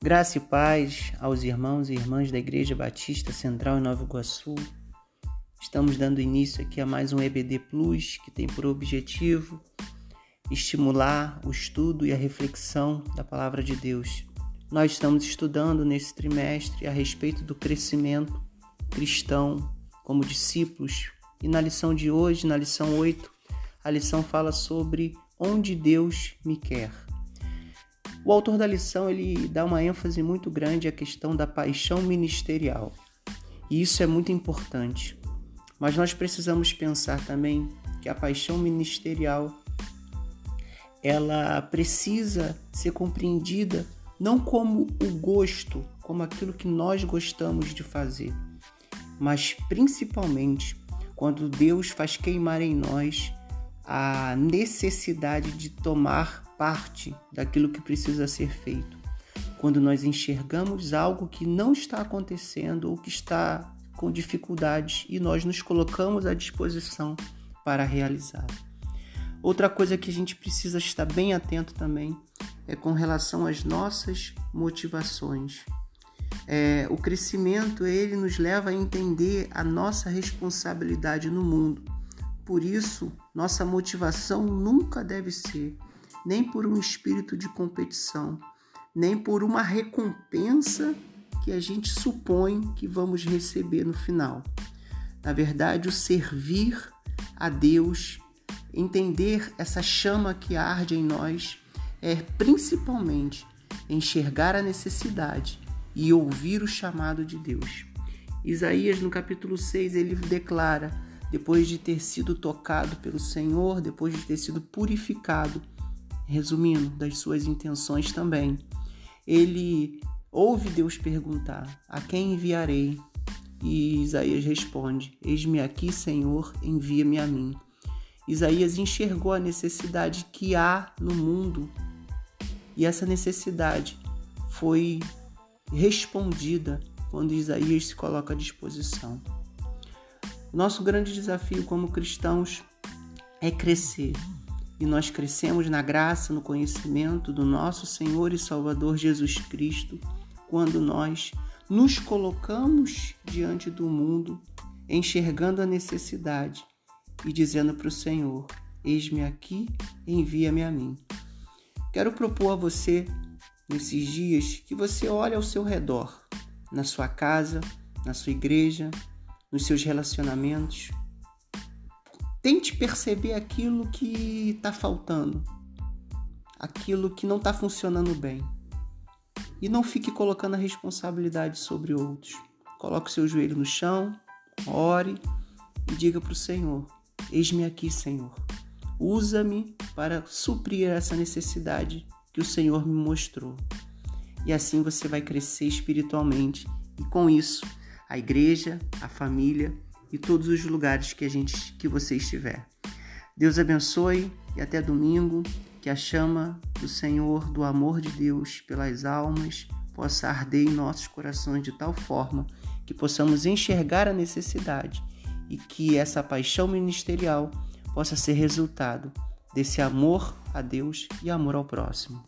Graça e paz aos irmãos e irmãs da Igreja Batista Central em Nova Iguaçu. Estamos dando início aqui a mais um EBD Plus que tem por objetivo estimular o estudo e a reflexão da palavra de Deus. Nós estamos estudando nesse trimestre a respeito do crescimento cristão como discípulos. E na lição de hoje, na lição 8, a lição fala sobre onde Deus me quer. O autor da lição ele dá uma ênfase muito grande à questão da paixão ministerial. E isso é muito importante. Mas nós precisamos pensar também que a paixão ministerial ela precisa ser compreendida não como o gosto, como aquilo que nós gostamos de fazer, mas principalmente quando Deus faz queimar em nós a necessidade de tomar parte daquilo que precisa ser feito. Quando nós enxergamos algo que não está acontecendo ou que está com dificuldades e nós nos colocamos à disposição para realizar. Outra coisa que a gente precisa estar bem atento também é com relação às nossas motivações. É, o crescimento ele nos leva a entender a nossa responsabilidade no mundo. Por isso, nossa motivação nunca deve ser nem por um espírito de competição, nem por uma recompensa que a gente supõe que vamos receber no final. Na verdade, o servir a Deus, entender essa chama que arde em nós, é principalmente enxergar a necessidade e ouvir o chamado de Deus. Isaías, no capítulo 6, ele declara: depois de ter sido tocado pelo Senhor, depois de ter sido purificado, resumindo, das suas intenções também. Ele ouve Deus perguntar: A quem enviarei? E Isaías responde: Eis-me aqui, Senhor, envia-me a mim. Isaías enxergou a necessidade que há no mundo e essa necessidade foi respondida quando Isaías se coloca à disposição. Nosso grande desafio como cristãos é crescer, e nós crescemos na graça, no conhecimento do nosso Senhor e Salvador Jesus Cristo, quando nós nos colocamos diante do mundo, enxergando a necessidade e dizendo para o Senhor: Eis-me aqui, envia-me a mim. Quero propor a você, nesses dias, que você olhe ao seu redor, na sua casa, na sua igreja, nos seus relacionamentos, Tente perceber aquilo que está faltando, aquilo que não está funcionando bem. E não fique colocando a responsabilidade sobre outros. Coloque o seu joelho no chão, ore e diga para o Senhor: Eis-me aqui, Senhor. Usa-me para suprir essa necessidade que o Senhor me mostrou. E assim você vai crescer espiritualmente e com isso a igreja, a família e todos os lugares que a gente que você estiver. Deus abençoe e até domingo, que a chama do Senhor, do amor de Deus pelas almas, possa arder em nossos corações de tal forma que possamos enxergar a necessidade e que essa paixão ministerial possa ser resultado desse amor a Deus e amor ao próximo.